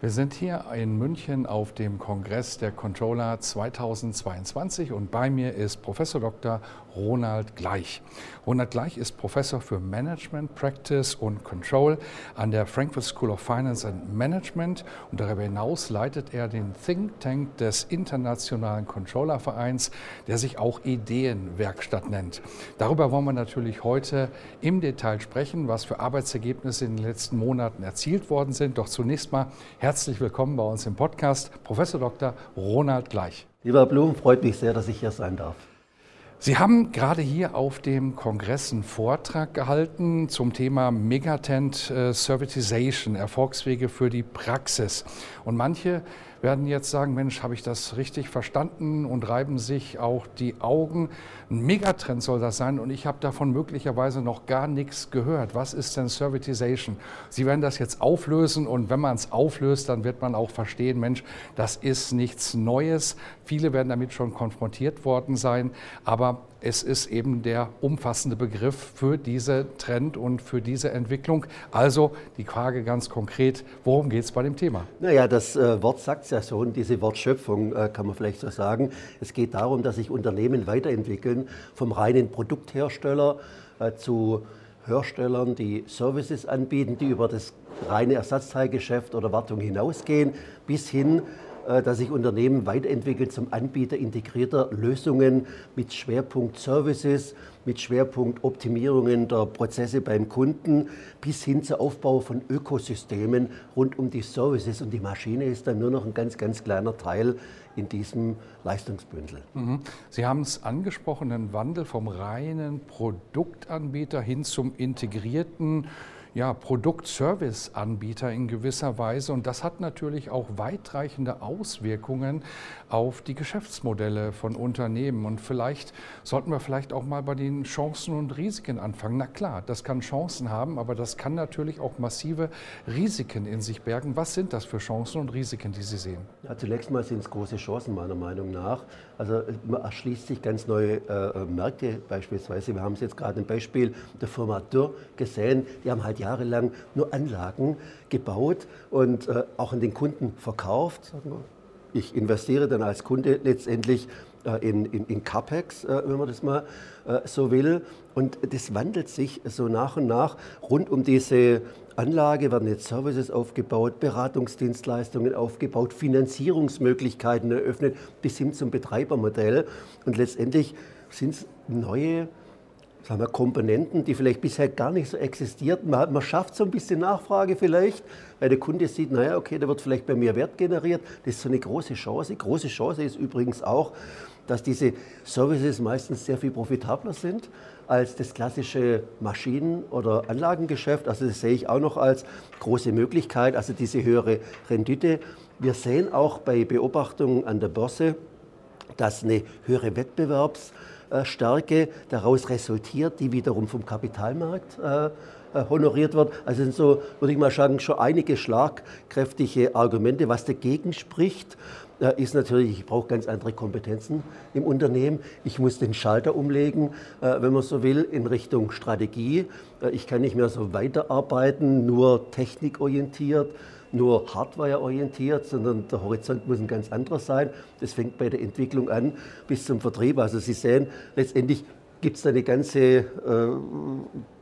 Wir sind hier in München auf dem Kongress der Controller 2022 und bei mir ist Professor Dr. Ronald Gleich. Ronald Gleich ist Professor für Management, Practice und Control an der Frankfurt School of Finance and Management und darüber hinaus leitet er den Think Tank des Internationalen Controllervereins, der sich auch Ideenwerkstatt nennt. Darüber wollen wir natürlich heute im Detail sprechen, was für Arbeitsergebnisse in den letzten Monaten erzielt worden sind. Doch zunächst mal Herzlich willkommen bei uns im Podcast, Professor Dr. Ronald Gleich. Lieber Blum, freut mich sehr, dass ich hier sein darf. Sie haben gerade hier auf dem Kongress einen Vortrag gehalten zum Thema Megatent äh, Servitization, Erfolgswege für die Praxis. Und manche werden jetzt sagen, Mensch, habe ich das richtig verstanden und reiben sich auch die Augen. Ein Megatrend soll das sein und ich habe davon möglicherweise noch gar nichts gehört. Was ist denn Servitization? Sie werden das jetzt auflösen und wenn man es auflöst, dann wird man auch verstehen, Mensch, das ist nichts Neues. Viele werden damit schon konfrontiert worden sein, aber es ist eben der umfassende Begriff für diese Trend und für diese Entwicklung. Also die Frage ganz konkret, worum geht es bei dem Thema? Naja, das äh, Wort sagt es ja schon, diese Wortschöpfung äh, kann man vielleicht so sagen. Es geht darum, dass sich Unternehmen weiterentwickeln vom reinen Produkthersteller äh, zu Herstellern, die Services anbieten, die über das reine Ersatzteilgeschäft oder Wartung hinausgehen, bis hin dass sich Unternehmen weiterentwickeln zum Anbieter integrierter Lösungen mit Schwerpunkt Services, mit Schwerpunkt Optimierungen der Prozesse beim Kunden bis hin zum Aufbau von Ökosystemen rund um die Services. Und die Maschine ist dann nur noch ein ganz, ganz kleiner Teil in diesem Leistungsbündel. Mhm. Sie haben es angesprochen, den Wandel vom reinen Produktanbieter hin zum integrierten ja, Produkt-Service-Anbieter in gewisser Weise. Und das hat natürlich auch weitreichende Auswirkungen auf die Geschäftsmodelle von Unternehmen. Und vielleicht sollten wir vielleicht auch mal bei den Chancen und Risiken anfangen. Na klar, das kann Chancen haben, aber das kann natürlich auch massive Risiken in sich bergen. Was sind das für Chancen und Risiken, die Sie sehen? Ja, zunächst mal sind es große Chancen meiner Meinung nach. Also man erschließt sich ganz neue äh, Märkte beispielsweise. Wir haben es jetzt gerade ein Beispiel der Firma Dürr gesehen. Die haben halt jahrelang nur Anlagen gebaut und äh, auch an den Kunden verkauft. Ich investiere dann als Kunde letztendlich äh, in, in, in, CAPEX, äh, wenn man das mal äh, so will. Und das wandelt sich so nach und nach. Rund um diese Anlage werden jetzt Services aufgebaut, Beratungsdienstleistungen aufgebaut, Finanzierungsmöglichkeiten eröffnet, bis hin zum Betreibermodell. Und letztendlich sind es neue sagen wir, Komponenten, die vielleicht bisher gar nicht so existierten. Man, man, schafft so ein bisschen Nachfrage vielleicht, weil der Kunde sieht, naja, okay, da wird vielleicht bei mir Wert generiert. Das ist so eine große Chance. Große Chance ist übrigens auch, dass diese Services meistens sehr viel profitabler sind als das klassische Maschinen- oder Anlagengeschäft. Also das sehe ich auch noch als große Möglichkeit, also diese höhere Rendite. Wir sehen auch bei Beobachtungen an der Börse, dass eine höhere Wettbewerbs- Stärke daraus resultiert, die wiederum vom Kapitalmarkt äh, äh, honoriert wird. Also sind so, würde ich mal sagen, schon einige schlagkräftige Argumente. Was dagegen spricht, ist natürlich, ich brauche ganz andere Kompetenzen im Unternehmen. Ich muss den Schalter umlegen, wenn man so will, in Richtung Strategie. Ich kann nicht mehr so weiterarbeiten, nur technikorientiert nur hardwareorientiert, sondern der Horizont muss ein ganz anderer sein. Das fängt bei der Entwicklung an bis zum Vertrieb. Also Sie sehen, letztendlich gibt es da eine ganze äh,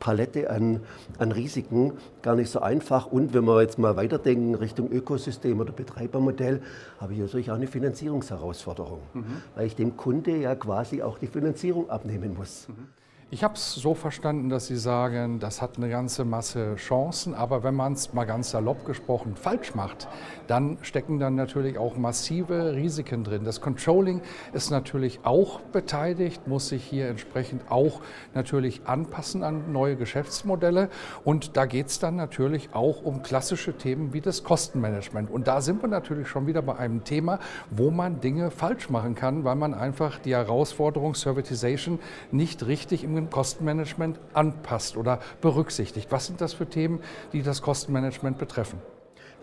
Palette an, an Risiken, gar nicht so einfach. Und wenn wir jetzt mal weiterdenken Richtung Ökosystem oder Betreibermodell, habe ich natürlich auch eine Finanzierungsherausforderung, mhm. weil ich dem Kunde ja quasi auch die Finanzierung abnehmen muss. Mhm. Ich habe es so verstanden, dass Sie sagen, das hat eine ganze Masse Chancen, aber wenn man es mal ganz salopp gesprochen falsch macht, dann stecken dann natürlich auch massive Risiken drin. Das Controlling ist natürlich auch beteiligt, muss sich hier entsprechend auch natürlich anpassen an neue Geschäftsmodelle und da geht es dann natürlich auch um klassische Themen wie das Kostenmanagement. Und da sind wir natürlich schon wieder bei einem Thema, wo man Dinge falsch machen kann, weil man einfach die Herausforderung Servitization nicht richtig im Kostenmanagement anpasst oder berücksichtigt. Was sind das für Themen, die das Kostenmanagement betreffen?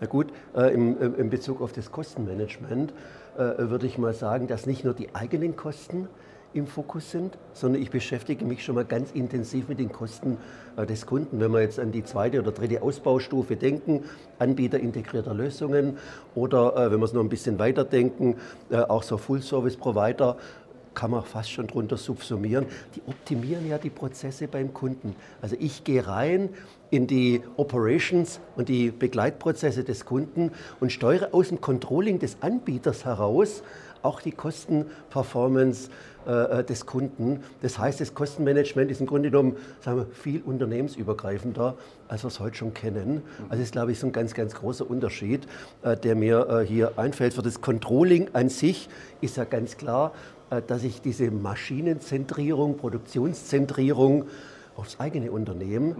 Na gut, äh, im, im, Bezug auf das Kostenmanagement äh, würde ich mal sagen, dass nicht nur die eigenen Kosten im Fokus sind, sondern ich beschäftige mich schon mal ganz intensiv mit den Kosten äh, des Kunden. Wenn wir jetzt an die zweite oder dritte Ausbaustufe denken, Anbieter integrierter Lösungen oder äh, wenn wir es noch ein bisschen weiter denken, äh, auch so Full-Service-Provider, kann man fast schon drunter subsumieren, die optimieren ja die Prozesse beim Kunden. Also ich gehe rein in die Operations und die Begleitprozesse des Kunden und steuere aus dem Controlling des Anbieters heraus auch die Kostenperformance äh, des Kunden. Das heißt, das Kostenmanagement ist im Grunde genommen sagen wir, viel unternehmensübergreifender, als wir es heute schon kennen. Also das ist, glaube ich, so ein ganz, ganz großer Unterschied, äh, der mir äh, hier einfällt. Für das Controlling an sich ist ja ganz klar, dass ich diese Maschinenzentrierung, Produktionszentrierung aufs eigene Unternehmen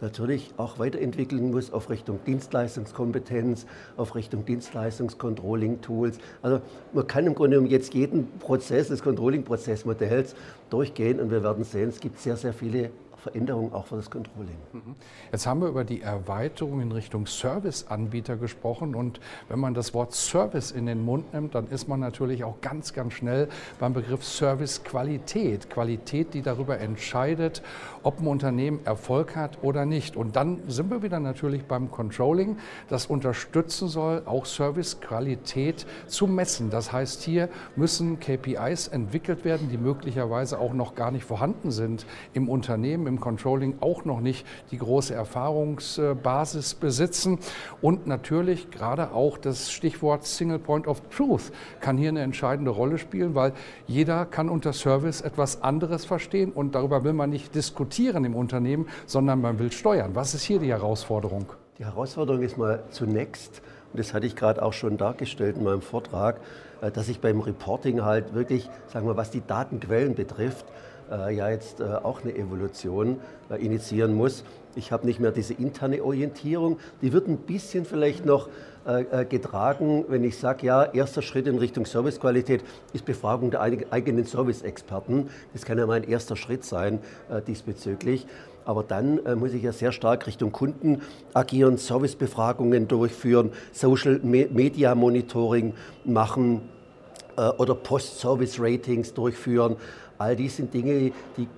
natürlich auch weiterentwickeln muss auf Richtung Dienstleistungskompetenz, auf Richtung Dienstleistungscontrolling-Tools. Also man kann im Grunde genommen jetzt jeden Prozess des Controlling-Prozessmodells durchgehen und wir werden sehen, es gibt sehr, sehr viele Veränderung auch für das Controlling. Mhm. Jetzt haben wir über die Erweiterung in Richtung Serviceanbieter gesprochen und wenn man das Wort Service in den Mund nimmt, dann ist man natürlich auch ganz, ganz schnell beim Begriff Servicequalität. Qualität, die darüber entscheidet, ob ein Unternehmen Erfolg hat oder nicht. Und dann sind wir wieder natürlich beim Controlling, das unterstützen soll, auch Servicequalität zu messen. Das heißt, hier müssen KPIs entwickelt werden, die möglicherweise auch noch gar nicht vorhanden sind im Unternehmen, im Controlling auch noch nicht die große Erfahrungsbasis besitzen. Und natürlich gerade auch das Stichwort Single Point of Truth kann hier eine entscheidende Rolle spielen, weil jeder kann unter Service etwas anderes verstehen und darüber will man nicht diskutieren im Unternehmen, sondern man will steuern. Was ist hier die Herausforderung? Die Herausforderung ist mal zunächst, und das hatte ich gerade auch schon dargestellt in meinem Vortrag, äh, dass ich beim Reporting halt wirklich, sagen wir, was die Datenquellen betrifft, äh, ja jetzt äh, auch eine Evolution äh, initiieren muss. Ich habe nicht mehr diese interne Orientierung. Die wird ein bisschen vielleicht noch getragen, wenn ich sage, ja, erster Schritt in Richtung Servicequalität ist Befragung der eigenen Service-Experten. Das kann ja mein erster Schritt sein diesbezüglich. Aber dann äh, muss ich ja sehr stark Richtung Kunden agieren, Servicebefragungen durchführen, Social Media Monitoring machen äh, oder Post-Service-Ratings durchführen. All dies sind Dinge, die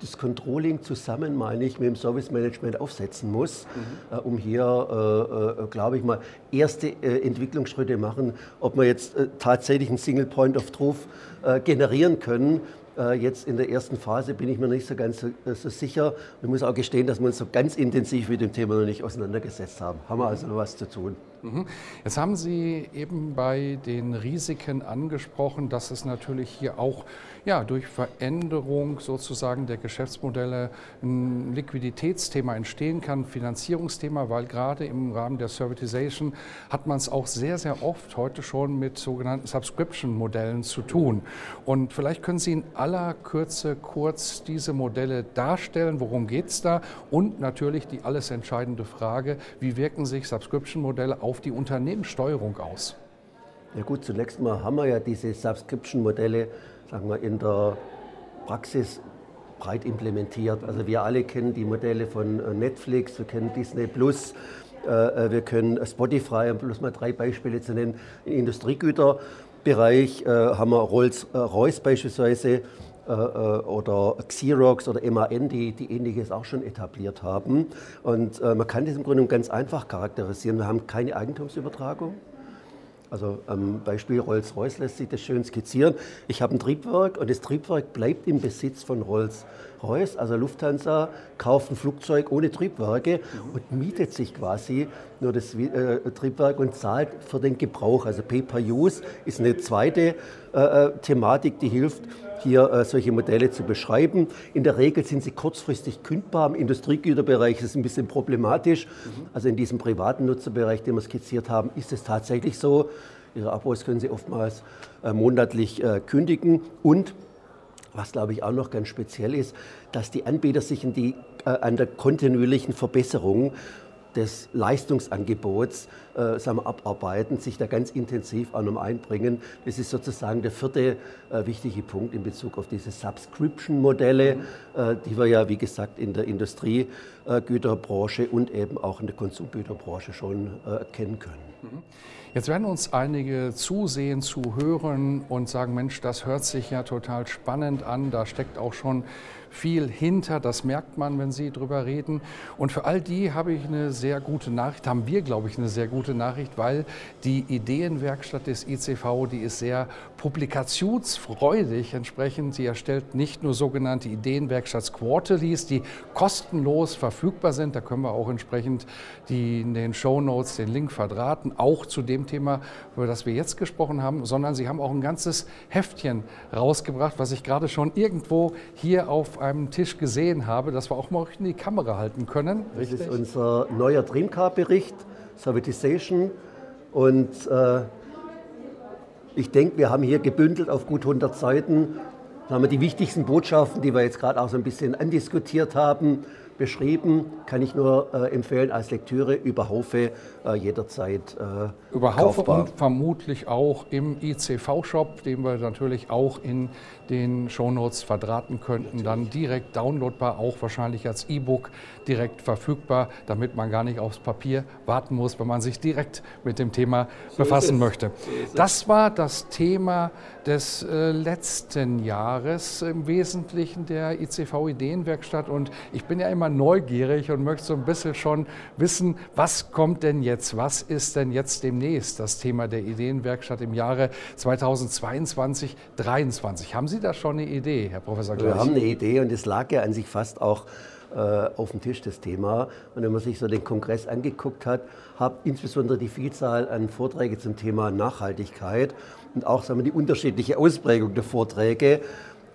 das Controlling zusammen, meine ich, mit dem Service Management aufsetzen muss, mhm. äh, um hier, äh, äh, glaube ich mal, erste äh, Entwicklungsschritte machen, ob wir jetzt äh, tatsächlich einen Single Point of Truth äh, generieren können. Jetzt in der ersten Phase bin ich mir nicht so ganz so, so, sicher. Ich muss auch gestehen, dass wir uns so ganz intensiv mit dem Thema noch nicht auseinandergesetzt haben. Haben wir also noch was zu tun. Mhm. Jetzt haben Sie eben bei den Risiken angesprochen, dass es natürlich hier auch ja, durch Veränderung sozusagen der Geschäftsmodelle ein Liquiditätsthema entstehen kann, Finanzierungsthema, weil gerade im Rahmen der Servitization hat man es auch sehr, sehr oft heute schon mit sogenannten Subscription-Modellen zu tun. Und vielleicht können Sie in aller Kürze kurz diese Modelle darstellen, worum geht es da und natürlich die alles entscheidende Frage, wie wirken sich Subscription-Modelle auf die Unternehmenssteuerung aus? Ja gut, zunächst mal haben wir ja diese Subscription-Modelle sagen wir, in der Praxis breit implementiert. Also wir alle kennen die Modelle von äh, Netflix, wir kennen Disney Plus, äh, äh, wir können Spotify, um bloß mal drei Beispiele zu nennen. Im Industriegüterbereich haben wir Rolls-Royce beispielsweise oder Xerox oder MAN, die, die ähnliches auch schon etabliert haben. Und man kann das im Grunde ganz einfach charakterisieren. Wir haben keine Eigentumsübertragung. Also am Beispiel Rolls-Royce lässt sich das schön skizzieren. Ich habe ein Triebwerk und das Triebwerk bleibt im Besitz von Rolls-Royce. Also Lufthansa kauft ein Flugzeug ohne Triebwerke und mietet sich quasi nur das äh, Triebwerk und zahlt für den Gebrauch. Also Pay-per-Use ist eine zweite äh, äh Thematik, die hilft, hier äh, solche Modelle zu beschreiben. In der Regel sind sie kurzfristig kündbar. Im Industriegüterbereich ist es ein bisschen problematisch. Also in diesem privaten Nutzerbereich, den wir skizziert haben, ist es tatsächlich so. Ihre Abos können Sie oftmals äh, monatlich äh, kündigen und was glaube ich auch noch ganz speziell ist, dass die Anbieter sich die, äh, an der kontinuierlichen Verbesserung des Leistungsangebots äh, sagen wir, abarbeiten, sich da ganz intensiv auch noch einbringen. Das ist sozusagen der vierte äh, wichtige Punkt in Bezug auf diese Subscription-Modelle, mhm. äh, die wir ja, wie gesagt, in der Industriegüterbranche und eben auch in der Konsumgüterbranche schon äh, kennen können. Mhm. Jetzt werden uns einige zusehen, zuhören und sagen, Mensch, das hört sich ja total spannend an, da steckt auch schon viel hinter, das merkt man, wenn Sie drüber reden. Und für all die habe ich eine sehr gute Nachricht, haben wir, glaube ich, eine sehr gute Nachricht, weil die Ideenwerkstatt des ICV, die ist sehr publikationsfreudig entsprechend. Sie erstellt nicht nur sogenannte Ideenwerkstatts-Quarterlies, die kostenlos verfügbar sind. Da können wir auch entsprechend die in den Show Notes den Link verdrahten, auch zu dem Thema, über das wir jetzt gesprochen haben, sondern sie haben auch ein ganzes Heftchen rausgebracht, was ich gerade schon irgendwo hier auf einem Tisch gesehen habe, dass wir auch mal in die Kamera halten können. Das ist unser neuer Dreamcar-Bericht, Servitization. Und äh, ich denke, wir haben hier gebündelt auf gut 100 Seiten haben wir die wichtigsten Botschaften, die wir jetzt gerade auch so ein bisschen andiskutiert haben, beschrieben. Kann ich nur äh, empfehlen als Lektüre über Haufe äh, jederzeit äh, Über Haufe kaufbar. und vermutlich auch im ICV-Shop, den wir natürlich auch in den Shownotes verdrahten könnten, dann direkt downloadbar, auch wahrscheinlich als E-Book direkt verfügbar, damit man gar nicht aufs Papier warten muss, wenn man sich direkt mit dem Thema so befassen möchte. So das war das Thema des äh, letzten Jahres im Wesentlichen der ICV Ideenwerkstatt und ich bin ja immer neugierig und möchte so ein bisschen schon wissen, was kommt denn jetzt, was ist denn jetzt demnächst das Thema der Ideenwerkstatt im Jahre 2022, 2023. Haben Sie da schon eine Idee, Herr Professor Gleich? Wir haben eine Idee und es lag ja an sich fast auch äh, auf dem Tisch, das Thema. Und wenn man sich so den Kongress angeguckt hat, hat insbesondere die Vielzahl an Vorträgen zum Thema Nachhaltigkeit und auch sagen wir, die unterschiedliche Ausprägung der Vorträge.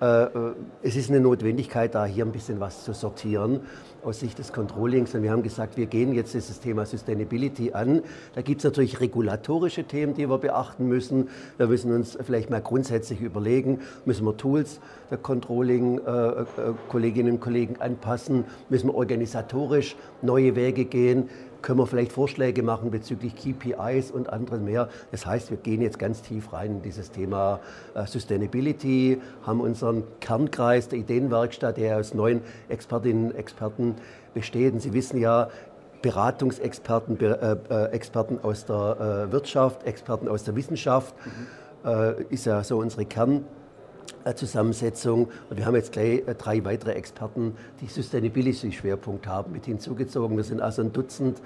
Äh, äh, es ist eine Notwendigkeit, da hier ein bisschen was zu sortieren aus Sicht des Controllings. Und wir haben gesagt, wir gehen jetzt dieses Thema Sustainability an. Da gibt es natürlich regulatorische Themen, die wir beachten müssen. Wir müssen uns vielleicht mal grundsätzlich überlegen, müssen wir Tools der Controlling-Kolleginnen äh, und Kollegen anpassen, müssen wir organisatorisch neue Wege gehen können wir vielleicht Vorschläge machen bezüglich KPIs und anderen mehr. Das heißt, wir gehen jetzt ganz tief rein in dieses Thema äh, Sustainability, haben unseren Kernkreis der Ideenwerkstatt, der aus neun Expertinnen und Experten besteht. Und Sie wissen ja, Beratungsexperten, äh, äh, Experten aus der Wirtschaft, Experten aus der Wissenschaft, mhm. ist ja so unsere Kern. Zusammensetzung. Und wir haben jetzt gleich drei weitere Experten, die Sustainability-Schwerpunkt haben, mit hinzugezogen. Wir sind also ein Dutzend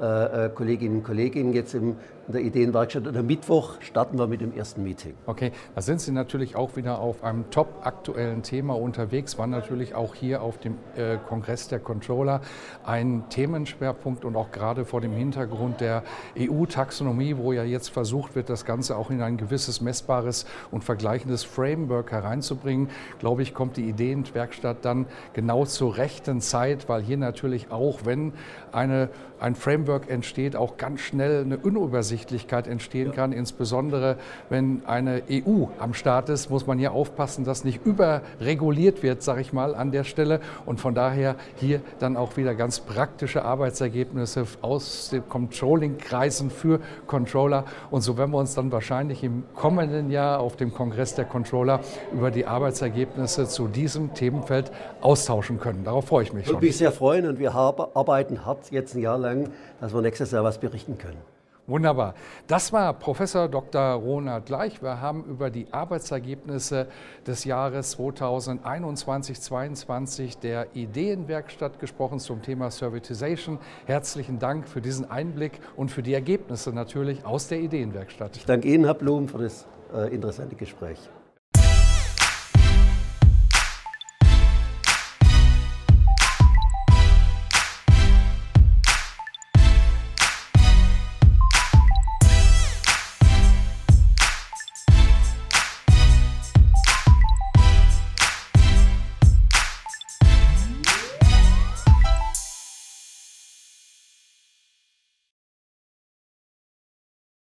äh, Kolleginnen und Kollegen jetzt in der Ideenwerkstatt. Und am Mittwoch starten wir mit dem ersten Meeting. Okay, da sind Sie natürlich auch wieder auf einem top aktuellen Thema unterwegs, war natürlich auch hier auf dem äh, Kongress der Controller ein Themenschwerpunkt und auch gerade vor dem Hintergrund der EU-Taxonomie, wo ja jetzt versucht wird, das Ganze auch in ein gewisses messbares und vergleichendes Framework hereinzubringen, glaube ich, kommt die Ideenwerkstatt dann genau zur rechten Zeit, weil hier natürlich auch, wenn eine, ein Framework entsteht, auch ganz schnell eine Unübersichtlichkeit entstehen kann. Insbesondere wenn eine EU am Start ist, muss man hier aufpassen, dass nicht überreguliert wird, sage ich mal, an der Stelle. Und von daher hier dann auch wieder ganz praktische Arbeitsergebnisse aus den Controlling-Kreisen für Controller. Und so werden wir uns dann wahrscheinlich im kommenden Jahr auf dem Kongress der Controller über die Arbeitsergebnisse zu diesem Themenfeld austauschen können. Darauf freue ich mich schon. Ich würde mich sehr freuen und wir arbeiten hart jetzt ein Jahr lang, dass wir nächstes Jahr was berichten können. Wunderbar. Das war Professor Dr. Ronald Gleich. Wir haben über die Arbeitsergebnisse des Jahres 2021-22 der Ideenwerkstatt gesprochen zum Thema Servitization. Herzlichen Dank für diesen Einblick und für die Ergebnisse natürlich aus der Ideenwerkstatt. Ich danke Ihnen, Herr Blum, für das äh, interessante Gespräch.